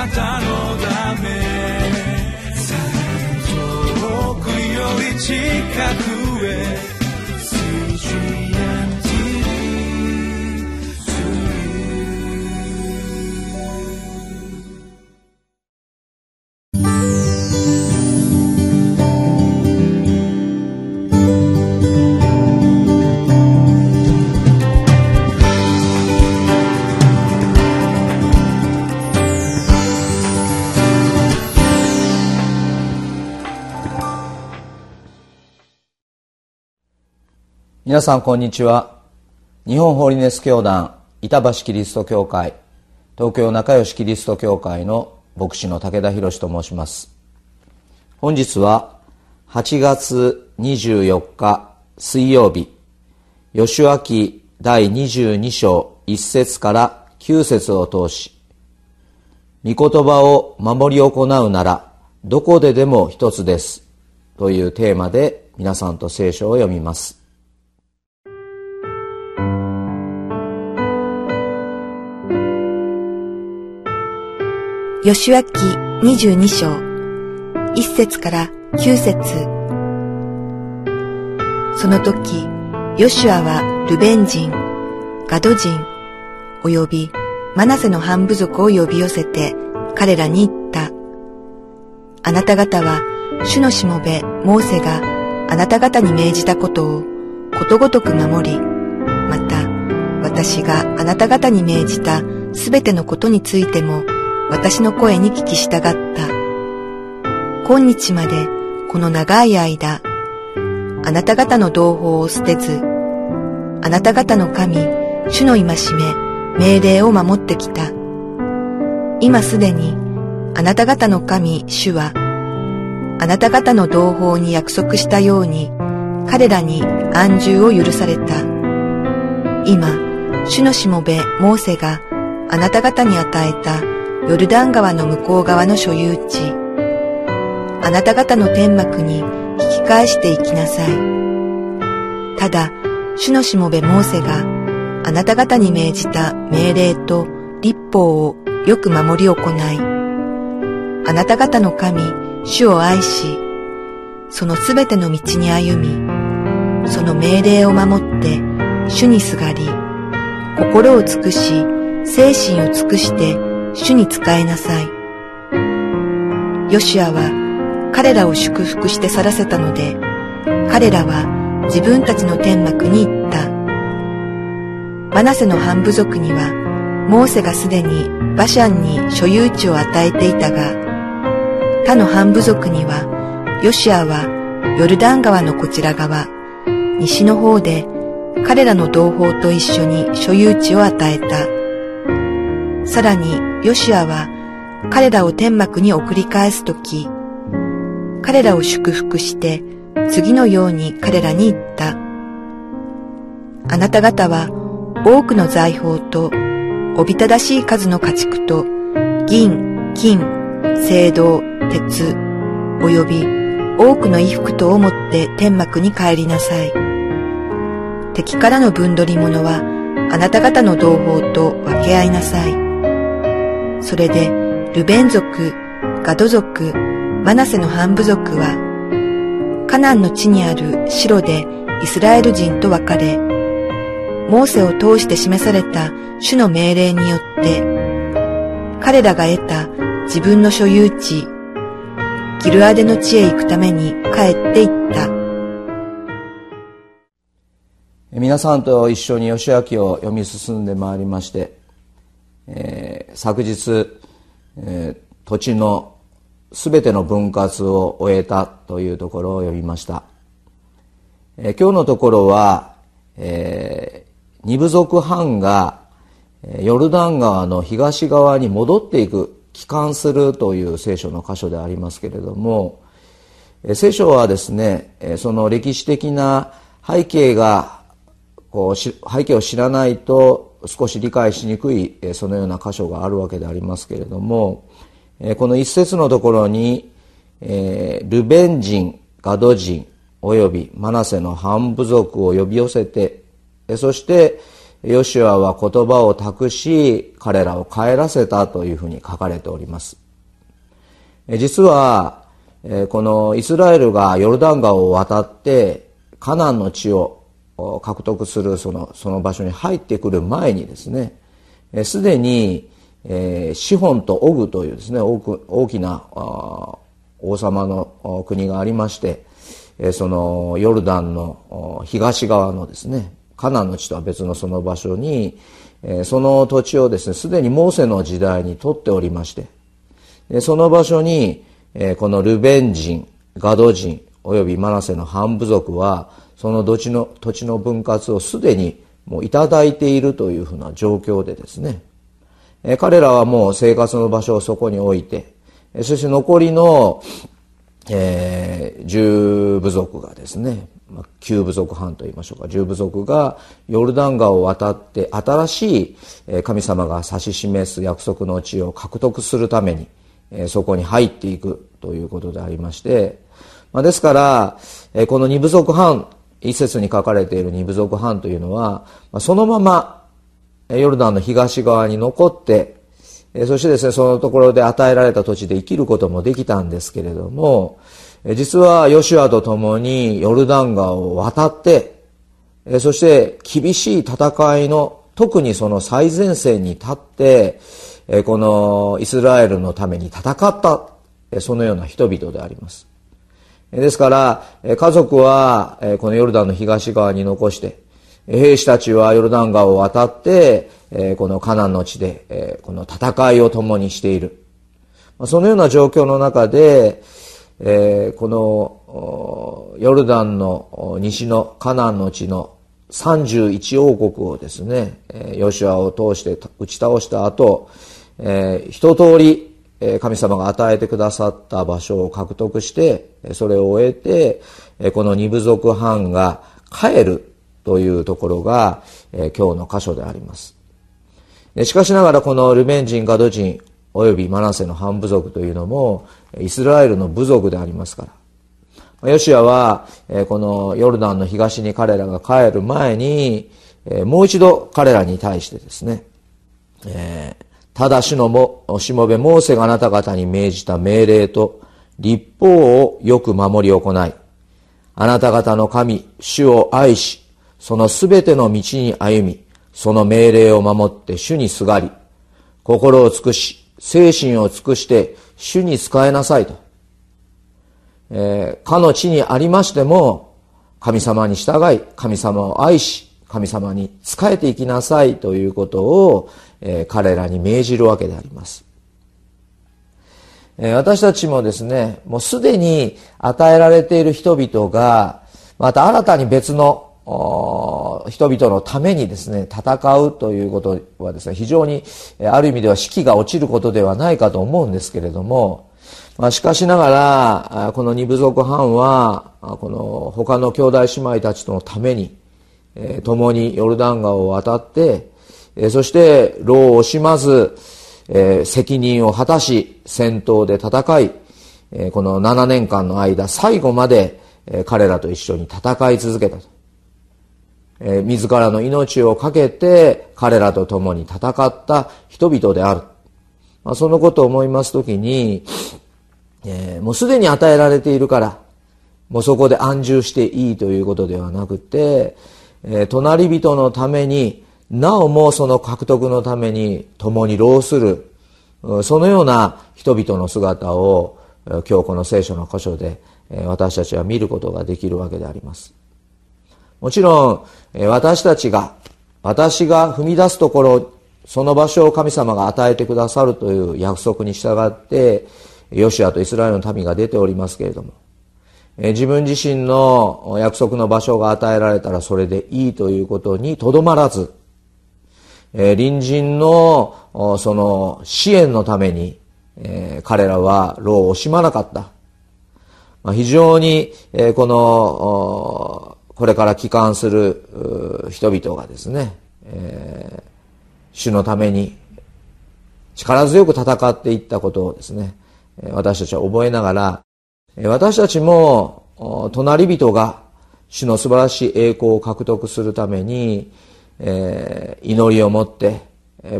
なたのため。遠くより近く。皆さんこんにちは。日本ホーリネス教団板橋キリスト教会東京仲良しキリスト教会の牧師の武田博と申します。本日は8月24日水曜日。吉脇第22章1節から9節を通し御言葉を守り行うならどこででも一つです。というテーマで皆さんと聖書を読みます。吉脇二十二章、一節から九節。その時、ヨシュアはルベン人、ガド人、及びマナセの半部族を呼び寄せて彼らに言った。あなた方は主のしもべモーセがあなた方に命じたことをことごとく守り、また私があなた方に命じたすべてのことについても私の声に聞き従った。今日までこの長い間、あなた方の同胞を捨てず、あなた方の神、主の戒め、命令を守ってきた。今すでに、あなた方の神、主は、あなた方の同胞に約束したように、彼らに安住を許された。今、主のしもべ、モーセがあなた方に与えたヨルダン川の向こう側の所有地、あなた方の天幕に引き返していきなさい。ただ、主のしもべモーセがあなた方に命じた命令と立法をよく守り行い、あなた方の神、主を愛し、そのすべての道に歩み、その命令を守って主にすがり、心を尽くし、精神を尽くして主に仕えなさい。ヨシアは彼らを祝福して去らせたので、彼らは自分たちの天幕に行った。マナセの半部族には、モーセがすでにバシャンに所有地を与えていたが、他の半部族には、ヨシアはヨルダン川のこちら側、西の方で彼らの同胞と一緒に所有地を与えた。さらに、ヨシアは彼らを天幕に送り返すとき、彼らを祝福して次のように彼らに言った。あなた方は多くの財宝とおびただしい数の家畜と銀、金、青銅、鉄、および多くの衣服とを持って天幕に帰りなさい。敵からの分取り物はあなた方の同胞と分け合いなさい。それで、ルベン族、ガド族、マナセの半部族は、カナンの地にある城でイスラエル人と別れ、モーセを通して示された主の命令によって、彼らが得た自分の所有地、ギルアデの地へ行くために帰って行った。皆さんと一緒に義明を読み進んでまいりまして、えー、昨日、えー、土地の全ての分割を終えたというところを読みました、えー、今日のところは、えー、二部族藩がヨルダン川の東側に戻っていく帰還するという聖書の箇所でありますけれども聖書はですねその歴史的な背景がこう背景を知らないと少し理解しにくいそのような箇所があるわけでありますけれどもこの一節のところにルベン人ガド人およびマナセの半部族を呼び寄せてそしてヨシュアは言葉を託し彼らを帰らせたというふうに書かれております。実はこのイスラエルがヨルダン川を渡ってカナンの地を獲得するそのその場所に入ってくる前にですねすでにシホンとオグというですね大きな王様の国がありましてそのヨルダンの東側のですねカナンの地とは別のその場所にその土地をですねすでにモーセの時代に取っておりましてその場所にこのルベン人ガド人およびマナセの半部族はその土地の土地の分割をすでにもういただいているというふうな状況でですね。え彼らはもう生活の場所をそこに置いてそして残りの、えー、十部族がですね、まあ、九部族半と言いましょうか。十部族がヨルダン川を渡って新しい神様が指し示す約束の地を獲得するためにそこに入っていくということでありまして、まあ、ですから、この二部族半一節に書かれている二部族半というのは、そのままヨルダンの東側に残って、そしてですね、そのところで与えられた土地で生きることもできたんですけれども、実はヨシュアと共にヨルダン川を渡って、そして厳しい戦いの特にその最前線に立って、このイスラエルのために戦った、そのような人々であります。ですから、家族はこのヨルダンの東側に残して、兵士たちはヨルダン川を渡って、このカナンの地で、この戦いを共にしている。そのような状況の中で、このヨルダンの西のカナンの地の31王国をですね、ヨシュアを通して打ち倒した後、一通り神様が与えてくださった場所を獲得して、それを終えて、この二部族藩が帰るというところが、今日の箇所であります。しかしながらこのルベン人、ガド人、およびマナセの半部族というのも、イスラエルの部族でありますから。ヨシアは、このヨルダンの東に彼らが帰る前に、もう一度彼らに対してですね、えーただしのも、しもべモーセがあなた方に命じた命令と立法をよく守り行い、あなた方の神、主を愛し、そのすべての道に歩み、その命令を守って主にすがり、心を尽くし、精神を尽くして主に仕えなさいと。えー、かの地にありましても、神様に従い、神様を愛し、神様に仕えていきなさいということを、え、彼らに命じるわけであります。え、私たちもですね、もうすでに与えられている人々が、また新たに別の人々のためにですね、戦うということはですね、非常にある意味では士気が落ちることではないかと思うんですけれども、まあ、しかしながら、この二部族藩は、この他の兄弟姉妹たちとのために、え共にヨルダン川を渡って、えそして労を惜しまず、え責任を果たし、戦闘で戦い、えこの7年間の間、最後まで、え彼らと一緒に戦い続けたと。え自らの命を懸けて彼らと共に戦った人々である。まあ、そのことを思いますときに、えー、もうすでに与えられているから、もうそこで安住していいということではなくて、え、隣人のために、なおもその獲得のために共に労する、そのような人々の姿を今日この聖書の箇所で私たちは見ることができるわけであります。もちろん私たちが、私が踏み出すところ、その場所を神様が与えてくださるという約束に従って、ヨシアとイスラエルの民が出ておりますけれども、自分自身の約束の場所が与えられたらそれでいいということにとどまらず、隣人のその支援のために彼らは労を惜しまなかった。非常にこのこれから帰還する人々がですね、主のために力強く戦っていったことをですね、私たちは覚えながら、私たちも隣人が主の素晴らしい栄光を獲得するためにえー、祈りを持って、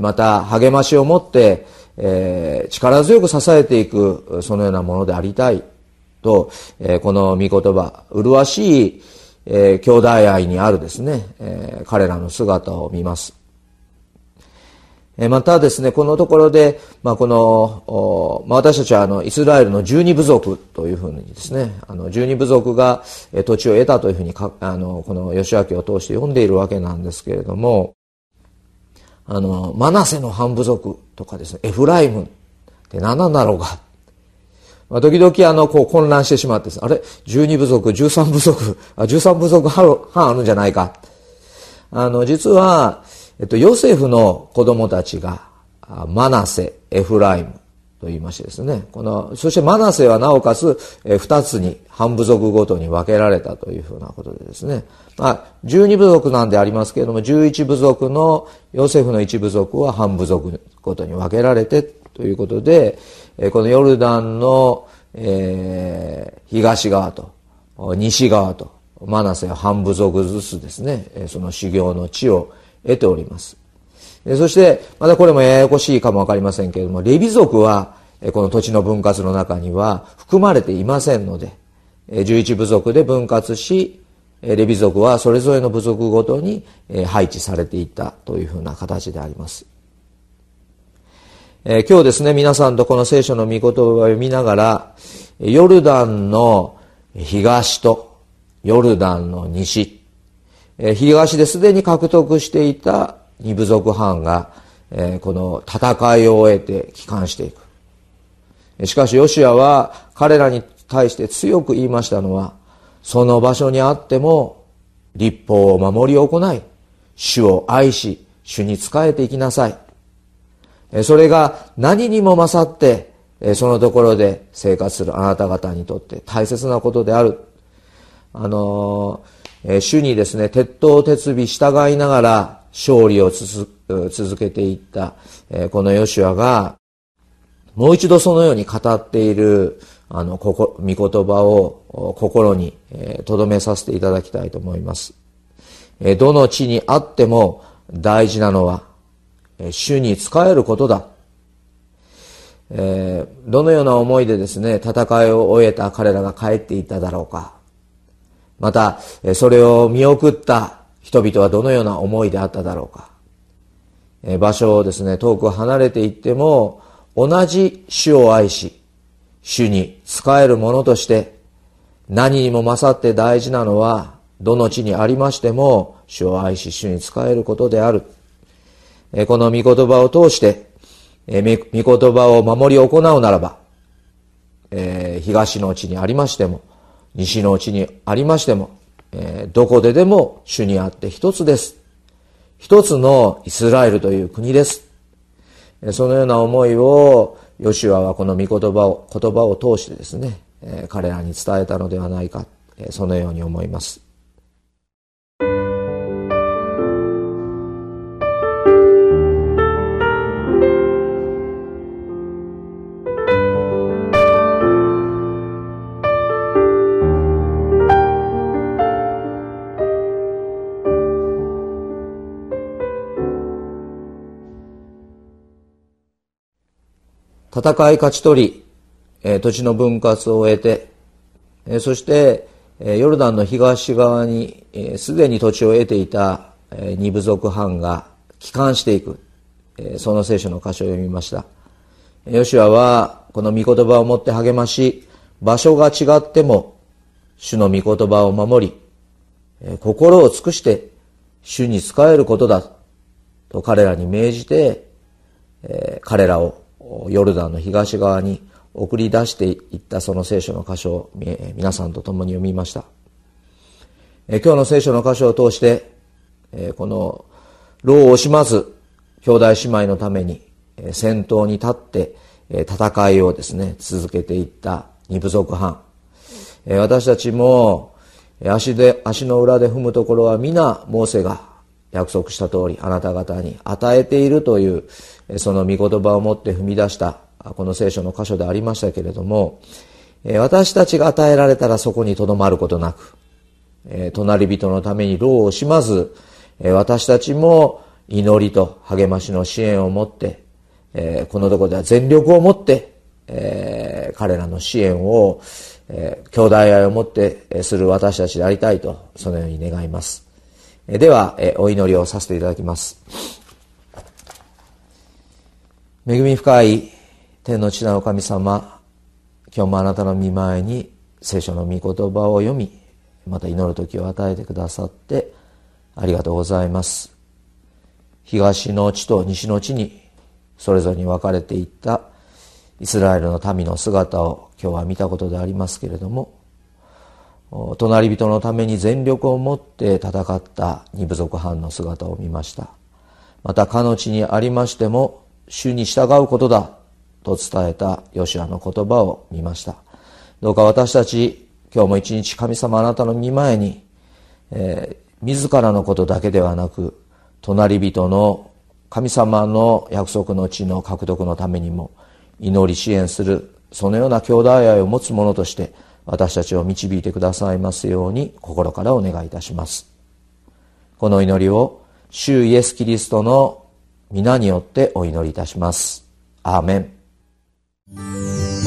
また励ましを持って、えー、力強く支えていく、そのようなものでありたいと、えー、この御言葉、麗しい、えー、兄弟愛にあるですね、えー、彼らの姿を見ます。またですね、このところで、まあ、この、まあ、私たちはあの、イスラエルの十二部族というふうにですね、あの、十二部族が土地を得たというふうにか、あの、この吉明を通して読んでいるわけなんですけれども、あの、マナセの半部族とかですね、エフライムって何なんだろうか。まあ、時々あの、こう混乱してしまってあれ？十二部族、十三部族、あ、十三部族半あるんじゃないか。あの、実は、えっと、ヨセフの子供たちが、マナセ、エフライムと言いましてですね、この、そしてマナセはなおかつ、え二つに、半部族ごとに分けられたというふうなことでですね、まあ、十二部族なんでありますけれども、十一部族の、ヨセフの一部族は半部族ごとに分けられて、ということで、えこのヨルダンの、えー、東側と、西側と、マナセは半部族ずつですね、その修行の地を得ております。そして、またこれもややこしいかもわかりませんけれども、レビ族は、この土地の分割の中には含まれていませんので、11部族で分割し、レビ族はそれぞれの部族ごとに配置されていったというふうな形であります。今日ですね、皆さんとこの聖書の御言葉を読みながら、ヨルダンの東とヨルダンの西、東ですでに獲得していた二部族藩が、この戦いを終えて帰還していく。しかし、ヨシアは彼らに対して強く言いましたのは、その場所にあっても、立法を守り行い、主を愛し、主に仕えていきなさい。それが何にも勝って、そのところで生活するあなた方にとって大切なことである。あのーえ主にですね、鉄頭鉄尾従いながら勝利を続けていった、えこのヨシュアが、もう一度そのように語っている、あの、ここ、御言葉を心に留めさせていただきたいと思います。えどの地にあっても大事なのは、え主に仕えることだ。えどのような思いでですね、戦いを終えた彼らが帰っていっただろうか。また、それを見送った人々はどのような思いであっただろうか。場所をですね、遠く離れていっても、同じ主を愛し、主に仕える者として、何にも勝って大事なのは、どの地にありましても、主を愛し、主に仕えることである。この御言葉を通して、御言葉を守り行うならば、東の地にありましても、西のうちにありましても、えー、どこででも主にあって一つです。一つのイスラエルという国です。そのような思いを、ヨシュアはこの御言葉を、言葉を通してですね、彼らに伝えたのではないか、そのように思います。戦い勝ち取り、えー、土地の分割を終えて、えー、そして、えー、ヨルダンの東側にすで、に土地を得ていた、えー、二部族藩が帰還していく、えー、その聖書の箇所を読みました。ヨシュアはこの御言葉を持って励まし、場所が違っても主の御言葉を守り、えー、心を尽くして主に仕えることだと彼らに命じて、えー、彼らをヨルダンの東側に送り出していったその聖書の箇所を皆さんと共に読みました。今日の聖書の箇所を通して、この労を惜しまず兄弟姉妹のために先頭に立って戦いをですね、続けていった二部族藩。私たちも足で、足の裏で踏むところは皆モーセが約束した通りあなた方に与えているというその御言葉を持って踏み出したこの聖書の箇所でありましたけれども私たちが与えられたらそこにとどまることなく隣人のために労を惜しまず私たちも祈りと励ましの支援を持って、このところでは全力を持って、彼らの支援を、兄弟愛を持ってする私たちでありたいと、そのように願います。では、お祈りをさせていただきます。恵み深い天の地なお神様、今日もあなたの見前に聖書の御言葉を読み、また祈る時を与えてくださってありがとうございます。東の地と西の地にそれぞれに分かれていったイスラエルの民の姿を今日は見たことでありますけれども隣人のために全力を持って戦った二部族藩の姿を見ました。またかの地にありましても主に従うことだと伝えたヨシアの言葉を見ました。どうか私たち今日も一日神様あなたの見前に、えー、自らのことだけではなく隣人の神様の約束の地の獲得のためにも祈り支援するそのような兄弟愛を持つ者として私たちを導いてくださいますように心からお願いいたします。この祈りを主イエス・キリストの皆によってお祈りいたします。アーメン。